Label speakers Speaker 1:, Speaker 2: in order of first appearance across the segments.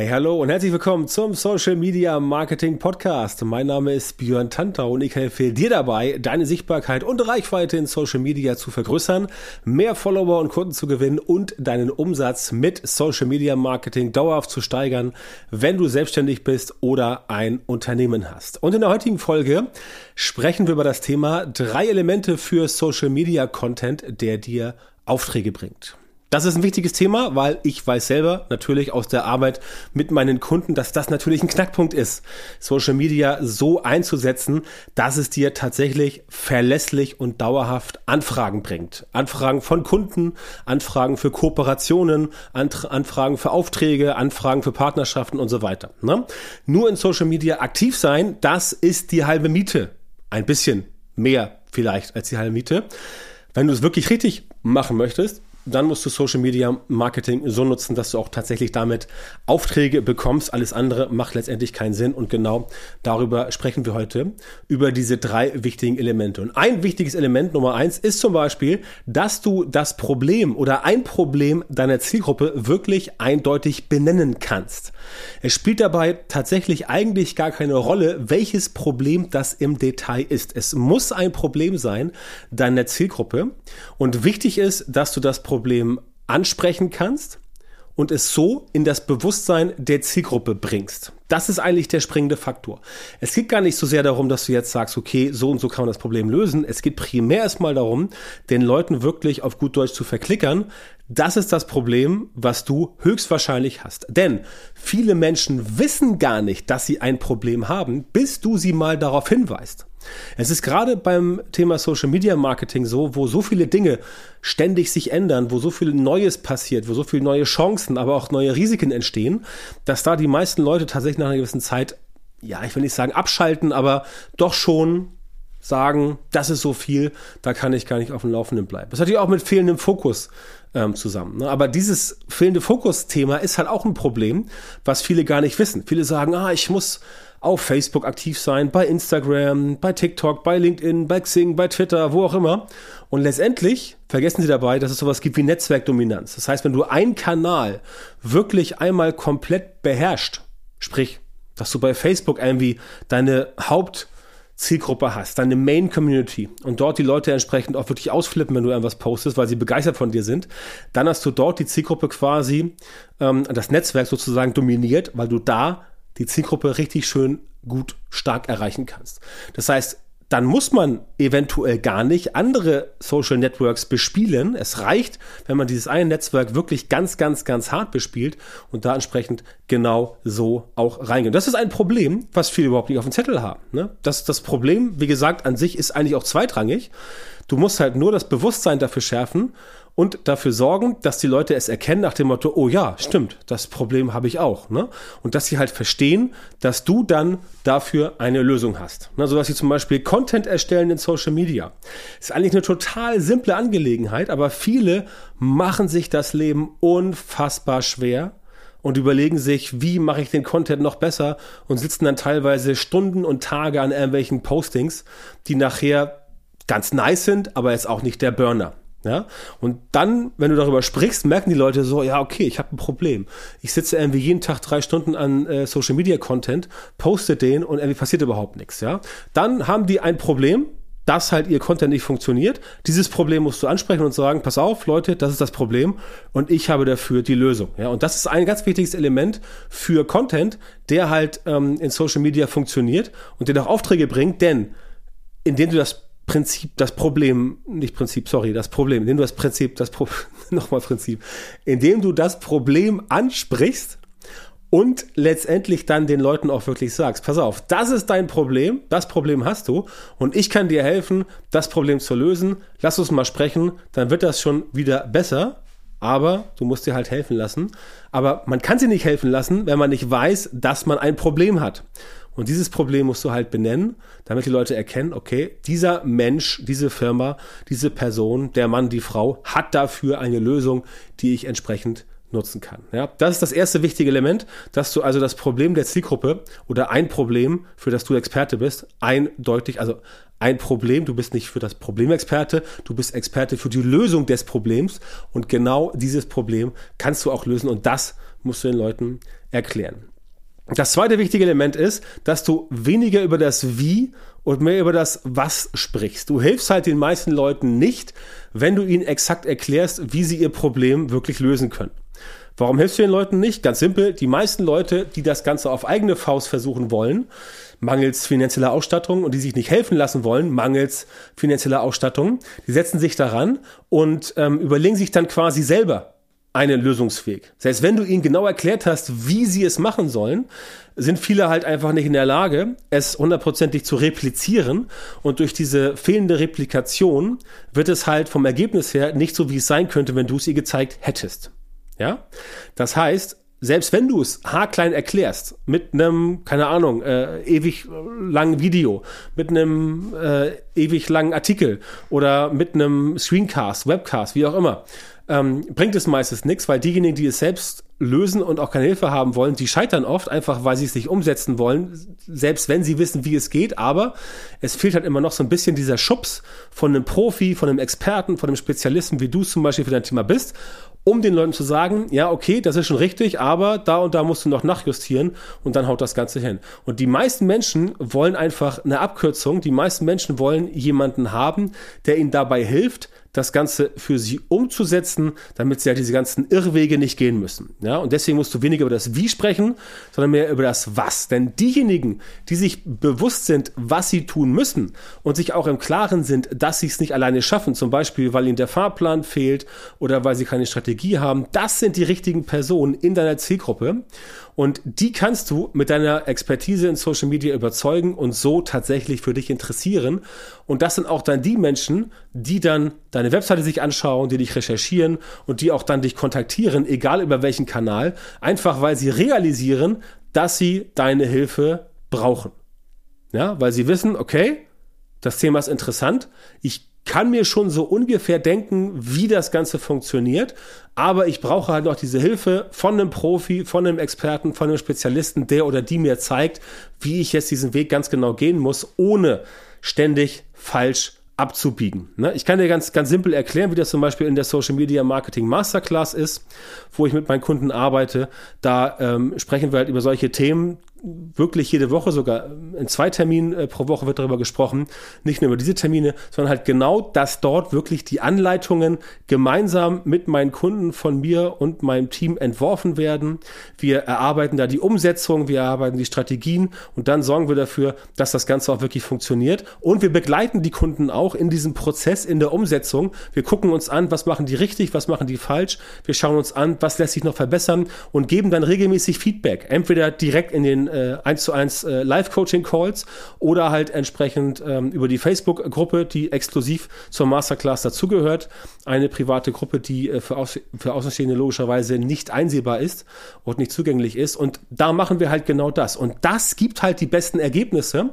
Speaker 1: Hey, hallo und herzlich willkommen zum Social Media Marketing Podcast. Mein Name ist Björn Tantau und ich helfe dir dabei, deine Sichtbarkeit und Reichweite in Social Media zu vergrößern, mehr Follower und Kunden zu gewinnen und deinen Umsatz mit Social Media Marketing dauerhaft zu steigern, wenn du selbstständig bist oder ein Unternehmen hast. Und in der heutigen Folge sprechen wir über das Thema drei Elemente für Social Media Content, der dir Aufträge bringt. Das ist ein wichtiges Thema, weil ich weiß selber natürlich aus der Arbeit mit meinen Kunden, dass das natürlich ein Knackpunkt ist, Social Media so einzusetzen, dass es dir tatsächlich verlässlich und dauerhaft Anfragen bringt. Anfragen von Kunden, Anfragen für Kooperationen, Anfragen für Aufträge, Anfragen für Partnerschaften und so weiter. Ne? Nur in Social Media aktiv sein, das ist die halbe Miete. Ein bisschen mehr vielleicht als die halbe Miete. Wenn du es wirklich richtig machen möchtest, dann musst du Social Media Marketing so nutzen, dass du auch tatsächlich damit Aufträge bekommst. Alles andere macht letztendlich keinen Sinn. Und genau darüber sprechen wir heute, über diese drei wichtigen Elemente. Und ein wichtiges Element Nummer eins ist zum Beispiel, dass du das Problem oder ein Problem deiner Zielgruppe wirklich eindeutig benennen kannst. Es spielt dabei tatsächlich eigentlich gar keine Rolle, welches Problem das im Detail ist. Es muss ein Problem sein deiner Zielgruppe. Und wichtig ist, dass du das Problem Problem ansprechen kannst und es so in das Bewusstsein der Zielgruppe bringst. Das ist eigentlich der springende Faktor. Es geht gar nicht so sehr darum, dass du jetzt sagst, okay, so und so kann man das Problem lösen. Es geht primär erstmal darum, den Leuten wirklich auf gut Deutsch zu verklickern. Das ist das Problem, was du höchstwahrscheinlich hast. Denn viele Menschen wissen gar nicht, dass sie ein Problem haben, bis du sie mal darauf hinweist. Es ist gerade beim Thema Social Media Marketing so, wo so viele Dinge ständig sich ändern, wo so viel Neues passiert, wo so viele neue Chancen, aber auch neue Risiken entstehen, dass da die meisten Leute tatsächlich nach einer gewissen Zeit, ja, ich will nicht sagen abschalten, aber doch schon sagen, das ist so viel, da kann ich gar nicht auf dem Laufenden bleiben. Das hat ja auch mit fehlendem Fokus ähm, zusammen. Ne? Aber dieses fehlende Fokus-Thema ist halt auch ein Problem, was viele gar nicht wissen. Viele sagen, ah, ich muss auf Facebook aktiv sein, bei Instagram, bei TikTok, bei LinkedIn, bei Xing, bei Twitter, wo auch immer. Und letztendlich vergessen Sie dabei, dass es sowas gibt wie Netzwerkdominanz. Das heißt, wenn du einen Kanal wirklich einmal komplett beherrscht, sprich, dass du bei Facebook irgendwie deine Haupt Zielgruppe hast, deine Main Community und dort die Leute entsprechend auch wirklich ausflippen, wenn du irgendwas postest, weil sie begeistert von dir sind, dann hast du dort die Zielgruppe quasi, ähm, das Netzwerk sozusagen dominiert, weil du da die Zielgruppe richtig schön gut stark erreichen kannst. Das heißt, dann muss man eventuell gar nicht andere Social Networks bespielen. Es reicht, wenn man dieses eine Netzwerk wirklich ganz, ganz, ganz hart bespielt und da entsprechend genau so auch reingehen. Das ist ein Problem, was viele überhaupt nicht auf dem Zettel haben. Ne? Das, das Problem, wie gesagt, an sich ist eigentlich auch zweitrangig. Du musst halt nur das Bewusstsein dafür schärfen und dafür sorgen, dass die Leute es erkennen nach dem Motto, oh ja, stimmt, das Problem habe ich auch. Ne? Und dass sie halt verstehen, dass du dann dafür eine Lösung hast. Ne? So dass sie zum Beispiel Content erstellen in Social Media. Ist eigentlich eine total simple Angelegenheit, aber viele machen sich das Leben unfassbar schwer und überlegen sich, wie mache ich den Content noch besser und sitzen dann teilweise Stunden und Tage an irgendwelchen Postings, die nachher ganz nice sind, aber jetzt auch nicht der Burner. Ja, und dann, wenn du darüber sprichst, merken die Leute so, ja, okay, ich habe ein Problem. Ich sitze irgendwie jeden Tag drei Stunden an äh, Social Media Content, poste den und irgendwie passiert überhaupt nichts. Ja, dann haben die ein Problem, dass halt ihr Content nicht funktioniert. Dieses Problem musst du ansprechen und sagen, pass auf, Leute, das ist das Problem und ich habe dafür die Lösung. Ja, und das ist ein ganz wichtiges Element für Content, der halt ähm, in Social Media funktioniert und der auch Aufträge bringt, denn indem du das Prinzip, das Problem, nicht Prinzip, sorry, das Problem, indem du das Prinzip, das Pro, nochmal Prinzip, indem du das Problem ansprichst und letztendlich dann den Leuten auch wirklich sagst, pass auf, das ist dein Problem, das Problem hast du und ich kann dir helfen, das Problem zu lösen, lass uns mal sprechen, dann wird das schon wieder besser, aber du musst dir halt helfen lassen. Aber man kann sie nicht helfen lassen, wenn man nicht weiß, dass man ein Problem hat. Und dieses Problem musst du halt benennen, damit die Leute erkennen, okay, dieser Mensch, diese Firma, diese Person, der Mann, die Frau hat dafür eine Lösung, die ich entsprechend nutzen kann. Ja, das ist das erste wichtige Element, dass du also das Problem der Zielgruppe oder ein Problem, für das du Experte bist, eindeutig, also ein Problem, du bist nicht für das Problem Experte, du bist Experte für die Lösung des Problems und genau dieses Problem kannst du auch lösen und das musst du den Leuten erklären. Das zweite wichtige Element ist, dass du weniger über das Wie und mehr über das Was sprichst. Du hilfst halt den meisten Leuten nicht, wenn du ihnen exakt erklärst, wie sie ihr Problem wirklich lösen können. Warum hilfst du den Leuten nicht? Ganz simpel, die meisten Leute, die das Ganze auf eigene Faust versuchen wollen, mangels finanzieller Ausstattung und die sich nicht helfen lassen wollen, mangels finanzieller Ausstattung, die setzen sich daran und ähm, überlegen sich dann quasi selber, einen Lösungsweg. Selbst wenn du ihnen genau erklärt hast, wie sie es machen sollen, sind viele halt einfach nicht in der Lage, es hundertprozentig zu replizieren. Und durch diese fehlende Replikation wird es halt vom Ergebnis her nicht so, wie es sein könnte, wenn du es ihr gezeigt hättest. Ja? Das heißt, selbst wenn du es haarklein erklärst, mit einem, keine Ahnung, äh, ewig langen Video, mit einem äh, ewig langen Artikel oder mit einem Screencast, Webcast, wie auch immer, ähm, bringt es meistens nichts, weil diejenigen, die es selbst lösen und auch keine Hilfe haben wollen, die scheitern oft einfach, weil sie es nicht umsetzen wollen, selbst wenn sie wissen, wie es geht. Aber es fehlt halt immer noch so ein bisschen dieser Schubs von einem Profi, von einem Experten, von einem Spezialisten, wie du zum Beispiel für dein Thema bist, um den Leuten zu sagen, ja, okay, das ist schon richtig, aber da und da musst du noch nachjustieren und dann haut das Ganze hin. Und die meisten Menschen wollen einfach eine Abkürzung. Die meisten Menschen wollen jemanden haben, der ihnen dabei hilft, das Ganze für sie umzusetzen, damit sie halt diese ganzen Irrwege nicht gehen müssen. Ja, und deswegen musst du weniger über das Wie sprechen, sondern mehr über das Was. Denn diejenigen, die sich bewusst sind, was sie tun müssen und sich auch im Klaren sind, dass sie es nicht alleine schaffen, zum Beispiel, weil ihnen der Fahrplan fehlt oder weil sie keine Strategie haben, das sind die richtigen Personen in deiner Zielgruppe. Und die kannst du mit deiner Expertise in Social Media überzeugen und so tatsächlich für dich interessieren. Und das sind auch dann die Menschen, die dann deine Webseite sich anschauen, die dich recherchieren und die auch dann dich kontaktieren, egal über welchen Kanal, einfach weil sie realisieren, dass sie deine Hilfe brauchen. Ja, weil sie wissen, okay, das Thema ist interessant. Ich kann mir schon so ungefähr denken, wie das Ganze funktioniert, aber ich brauche halt noch diese Hilfe von einem Profi, von einem Experten, von einem Spezialisten, der oder die mir zeigt, wie ich jetzt diesen Weg ganz genau gehen muss, ohne ständig falsch abzubiegen. Ne? Ich kann dir ganz, ganz simpel erklären, wie das zum Beispiel in der Social Media Marketing Masterclass ist, wo ich mit meinen Kunden arbeite. Da ähm, sprechen wir halt über solche Themen, wirklich jede Woche, sogar in zwei Terminen äh, pro Woche wird darüber gesprochen. Nicht nur über diese Termine, sondern halt genau, dass dort wirklich die Anleitungen gemeinsam mit meinen Kunden von mir und meinem Team entworfen werden. Wir erarbeiten da die Umsetzung, wir erarbeiten die Strategien und dann sorgen wir dafür, dass das Ganze auch wirklich funktioniert. Und wir begleiten die Kunden auch in diesem Prozess, in der Umsetzung. Wir gucken uns an, was machen die richtig, was machen die falsch. Wir schauen uns an, was lässt sich noch verbessern und geben dann regelmäßig Feedback. Entweder direkt in den äh, 1 zu 1 äh, Live-Coaching-Calls oder halt entsprechend ähm, über die Facebook-Gruppe, die exklusiv zur Masterclass dazugehört. Eine private Gruppe, die äh, für, Aus für Außenstehende logischerweise nicht einsehbar ist und nicht zugänglich ist. Und da machen wir halt genau das. Und das gibt halt die besten Ergebnisse,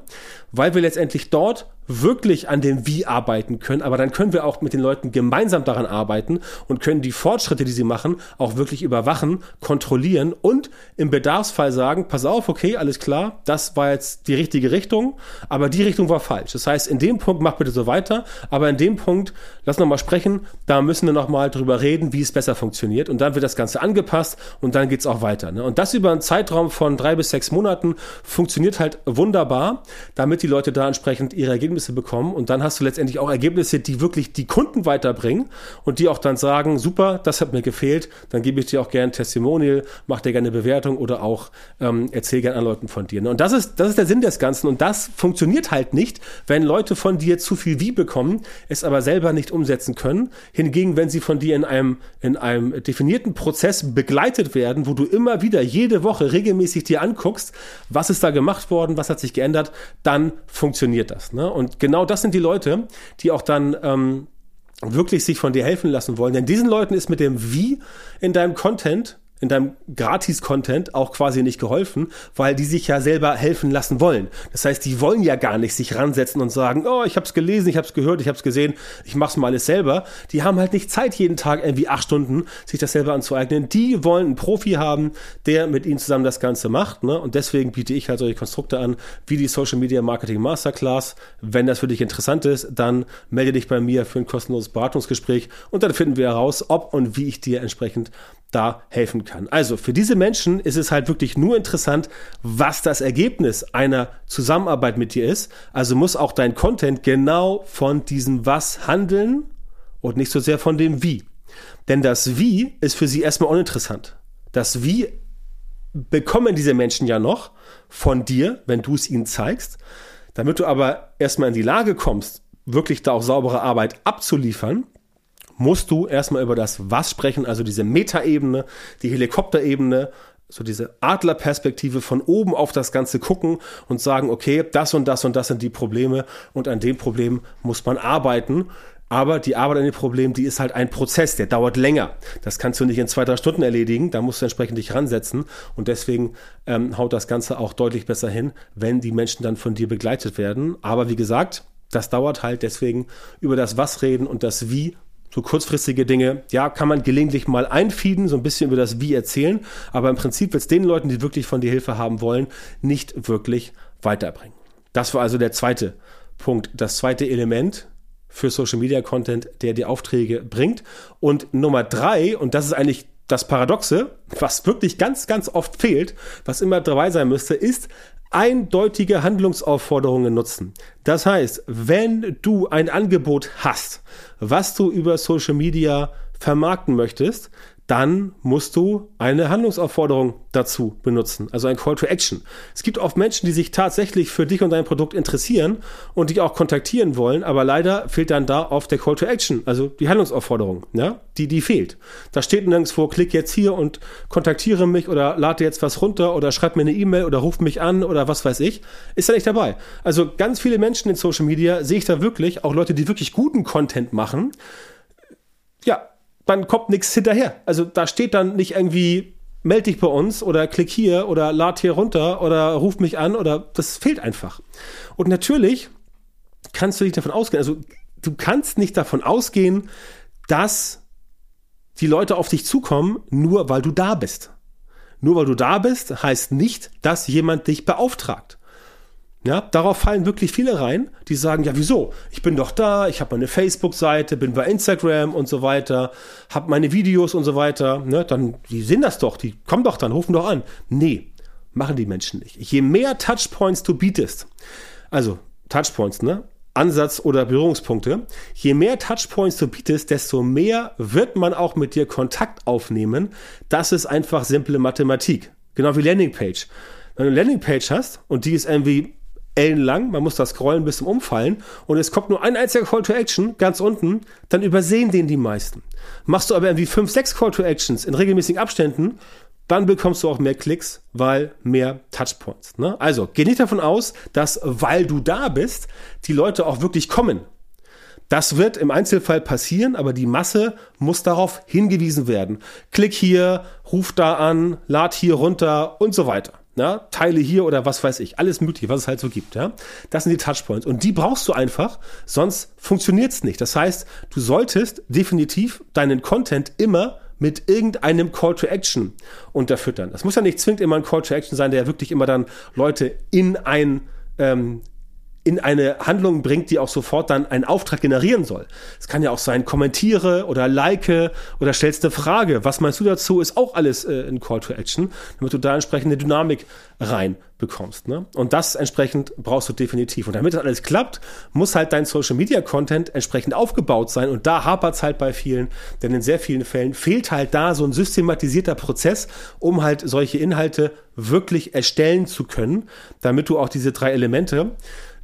Speaker 1: weil wir letztendlich dort wirklich an dem Wie arbeiten können, aber dann können wir auch mit den Leuten gemeinsam daran arbeiten und können die Fortschritte, die sie machen, auch wirklich überwachen, kontrollieren und im Bedarfsfall sagen, pass auf, okay, alles klar, das war jetzt die richtige Richtung, aber die Richtung war falsch. Das heißt, in dem Punkt mach bitte so weiter, aber in dem Punkt, lass noch mal sprechen, da müssen wir noch mal drüber reden, wie es besser funktioniert und dann wird das Ganze angepasst und dann geht's auch weiter. Ne? Und das über einen Zeitraum von drei bis sechs Monaten funktioniert halt wunderbar, damit die Leute da entsprechend ihre Ergebnisse Ergebnisse bekommen und dann hast du letztendlich auch Ergebnisse, die wirklich die Kunden weiterbringen und die auch dann sagen, super, das hat mir gefehlt, dann gebe ich dir auch gerne ein Testimonial, mach dir gerne eine Bewertung oder auch ähm, erzähl gerne an Leuten von dir. Und das ist, das ist der Sinn des Ganzen und das funktioniert halt nicht, wenn Leute von dir zu viel wie bekommen, es aber selber nicht umsetzen können. Hingegen, wenn sie von dir in einem, in einem definierten Prozess begleitet werden, wo du immer wieder jede Woche regelmäßig dir anguckst, was ist da gemacht worden, was hat sich geändert, dann funktioniert das. Ne? Und und genau das sind die Leute, die auch dann ähm, wirklich sich von dir helfen lassen wollen. Denn diesen Leuten ist mit dem Wie in deinem Content in deinem Gratis-Content auch quasi nicht geholfen, weil die sich ja selber helfen lassen wollen. Das heißt, die wollen ja gar nicht sich ransetzen und sagen, oh, ich habe es gelesen, ich habe es gehört, ich habe es gesehen, ich mache mal alles selber. Die haben halt nicht Zeit, jeden Tag irgendwie acht Stunden sich das selber anzueignen. Die wollen einen Profi haben, der mit ihnen zusammen das Ganze macht. Ne? Und deswegen biete ich halt solche Konstrukte an, wie die Social Media Marketing Masterclass. Wenn das für dich interessant ist, dann melde dich bei mir für ein kostenloses Beratungsgespräch und dann finden wir heraus, ob und wie ich dir entsprechend da helfen kann. Also für diese Menschen ist es halt wirklich nur interessant, was das Ergebnis einer Zusammenarbeit mit dir ist. Also muss auch dein Content genau von diesem Was handeln und nicht so sehr von dem Wie. Denn das Wie ist für sie erstmal uninteressant. Das Wie bekommen diese Menschen ja noch von dir, wenn du es ihnen zeigst. Damit du aber erstmal in die Lage kommst, wirklich da auch saubere Arbeit abzuliefern, musst du erstmal über das Was sprechen, also diese Metaebene, die Helikopterebene, so diese Adlerperspektive von oben auf das Ganze gucken und sagen, okay, das und das und das sind die Probleme und an dem Problem muss man arbeiten. Aber die Arbeit an dem Problem, die ist halt ein Prozess, der dauert länger. Das kannst du nicht in zwei, drei Stunden erledigen, da musst du entsprechend dich ransetzen. Und deswegen ähm, haut das Ganze auch deutlich besser hin, wenn die Menschen dann von dir begleitet werden. Aber wie gesagt, das dauert halt deswegen über das Was reden und das Wie so kurzfristige Dinge, ja, kann man gelegentlich mal einfieden, so ein bisschen über das Wie erzählen, aber im Prinzip wird es den Leuten, die wirklich von dir Hilfe haben wollen, nicht wirklich weiterbringen. Das war also der zweite Punkt, das zweite Element für Social Media Content, der die Aufträge bringt. Und Nummer drei, und das ist eigentlich das Paradoxe, was wirklich ganz, ganz oft fehlt, was immer dabei sein müsste, ist eindeutige Handlungsaufforderungen nutzen. Das heißt, wenn du ein Angebot hast, was du über Social Media vermarkten möchtest, dann musst du eine Handlungsaufforderung dazu benutzen, also ein Call to Action. Es gibt oft Menschen, die sich tatsächlich für dich und dein Produkt interessieren und dich auch kontaktieren wollen, aber leider fehlt dann da oft der Call to Action, also die Handlungsaufforderung, ja, die, die fehlt. Da steht nirgendwo, klick jetzt hier und kontaktiere mich oder lade jetzt was runter oder schreib mir eine E-Mail oder ruf mich an oder was weiß ich. Ist da nicht dabei. Also ganz viele Menschen in Social Media sehe ich da wirklich, auch Leute, die wirklich guten Content machen, dann kommt nichts hinterher. Also da steht dann nicht irgendwie, melde dich bei uns oder klick hier oder lad hier runter oder ruf mich an oder das fehlt einfach. Und natürlich kannst du nicht davon ausgehen, also du kannst nicht davon ausgehen, dass die Leute auf dich zukommen, nur weil du da bist. Nur weil du da bist, heißt nicht, dass jemand dich beauftragt. Ja, darauf fallen wirklich viele rein, die sagen, ja, wieso? Ich bin doch da, ich habe meine Facebook-Seite, bin bei Instagram und so weiter, habe meine Videos und so weiter. Ne, dann, die sehen das doch, die kommen doch dann, rufen doch an. Nee, machen die Menschen nicht. Je mehr Touchpoints du bietest, also Touchpoints, ne? Ansatz oder Berührungspunkte. Je mehr Touchpoints du bietest, desto mehr wird man auch mit dir Kontakt aufnehmen. Das ist einfach simple Mathematik. Genau wie Landingpage. Wenn du eine Landingpage hast und die ist irgendwie ellenlang, man muss das scrollen bis zum Umfallen und es kommt nur ein einziger Call to Action ganz unten, dann übersehen den die meisten. Machst du aber irgendwie fünf, sechs Call to Actions in regelmäßigen Abständen, dann bekommst du auch mehr Klicks, weil mehr Touchpoints. Ne? Also geh nicht davon aus, dass weil du da bist, die Leute auch wirklich kommen. Das wird im Einzelfall passieren, aber die Masse muss darauf hingewiesen werden. Klick hier, ruf da an, lad hier runter und so weiter ja, Teile hier oder was weiß ich, alles mögliche, was es halt so gibt, ja. Das sind die Touchpoints und die brauchst du einfach, sonst funktioniert es nicht. Das heißt, du solltest definitiv deinen Content immer mit irgendeinem Call to Action unterfüttern. Das muss ja nicht zwingend immer ein Call to Action sein, der wirklich immer dann Leute in ein ähm, in eine Handlung bringt, die auch sofort dann einen Auftrag generieren soll. Es kann ja auch sein, kommentiere oder like oder stellst eine Frage. Was meinst du dazu? Ist auch alles äh, ein Call to Action, damit du da entsprechende Dynamik reinbekommst. Ne? Und das entsprechend brauchst du definitiv. Und damit das alles klappt, muss halt dein Social Media Content entsprechend aufgebaut sein. Und da hapert es halt bei vielen, denn in sehr vielen Fällen fehlt halt da so ein systematisierter Prozess, um halt solche Inhalte wirklich erstellen zu können, damit du auch diese drei Elemente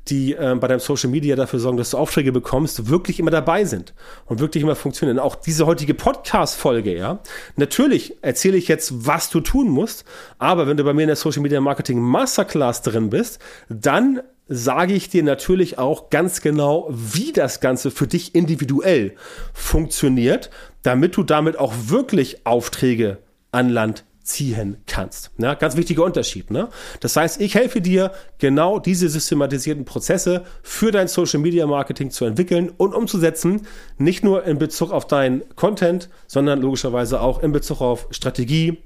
Speaker 1: die äh, bei deinem Social Media dafür sorgen, dass du Aufträge bekommst, wirklich immer dabei sind und wirklich immer funktionieren. Auch diese heutige Podcast-Folge, ja. Natürlich erzähle ich jetzt, was du tun musst, aber wenn du bei mir in der Social Media Marketing Masterclass drin bist, dann sage ich dir natürlich auch ganz genau, wie das Ganze für dich individuell funktioniert, damit du damit auch wirklich Aufträge an Land ziehen kannst. Ja, ganz wichtiger Unterschied. Ne? Das heißt, ich helfe dir, genau diese systematisierten Prozesse für dein Social Media Marketing zu entwickeln und umzusetzen, nicht nur in Bezug auf deinen Content, sondern logischerweise auch in Bezug auf Strategie,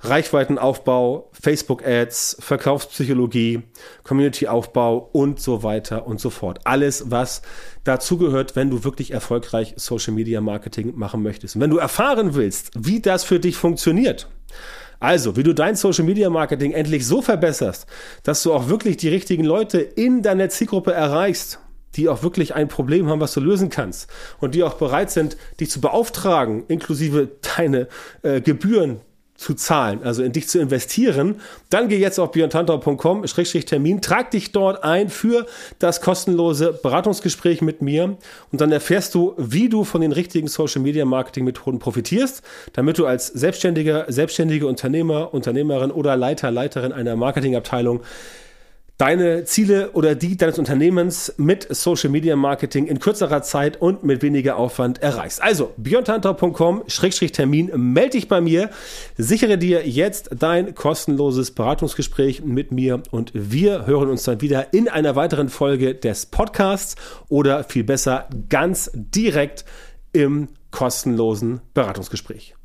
Speaker 1: Reichweitenaufbau, Facebook-Ads, Verkaufspsychologie, Community-Aufbau und so weiter und so fort. Alles, was dazugehört, wenn du wirklich erfolgreich Social-Media-Marketing machen möchtest. Und wenn du erfahren willst, wie das für dich funktioniert, also, wie du dein Social Media Marketing endlich so verbesserst, dass du auch wirklich die richtigen Leute in deiner Zielgruppe erreichst, die auch wirklich ein Problem haben, was du lösen kannst und die auch bereit sind, dich zu beauftragen, inklusive deine äh, Gebühren zu zahlen, also in dich zu investieren, dann geh jetzt auf björntantau.com-termin, trag dich dort ein für das kostenlose Beratungsgespräch mit mir und dann erfährst du, wie du von den richtigen Social Media Marketing Methoden profitierst, damit du als selbstständiger, selbstständige Unternehmer, Unternehmerin oder Leiter, Leiterin einer Marketingabteilung deine Ziele oder die deines Unternehmens mit Social Media Marketing in kürzerer Zeit und mit weniger Aufwand erreichst. Also björntantau.com-termin, melde dich bei mir, sichere dir jetzt dein kostenloses Beratungsgespräch mit mir und wir hören uns dann wieder in einer weiteren Folge des Podcasts oder viel besser ganz direkt im kostenlosen Beratungsgespräch.